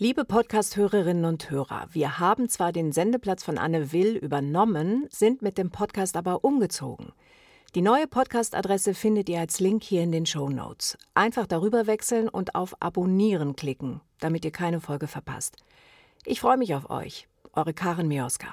Liebe Podcast-Hörerinnen und Hörer, wir haben zwar den Sendeplatz von Anne Will übernommen, sind mit dem Podcast aber umgezogen. Die neue Podcast-Adresse findet ihr als Link hier in den Show Notes. Einfach darüber wechseln und auf Abonnieren klicken, damit ihr keine Folge verpasst. Ich freue mich auf euch. Eure Karin Mioska.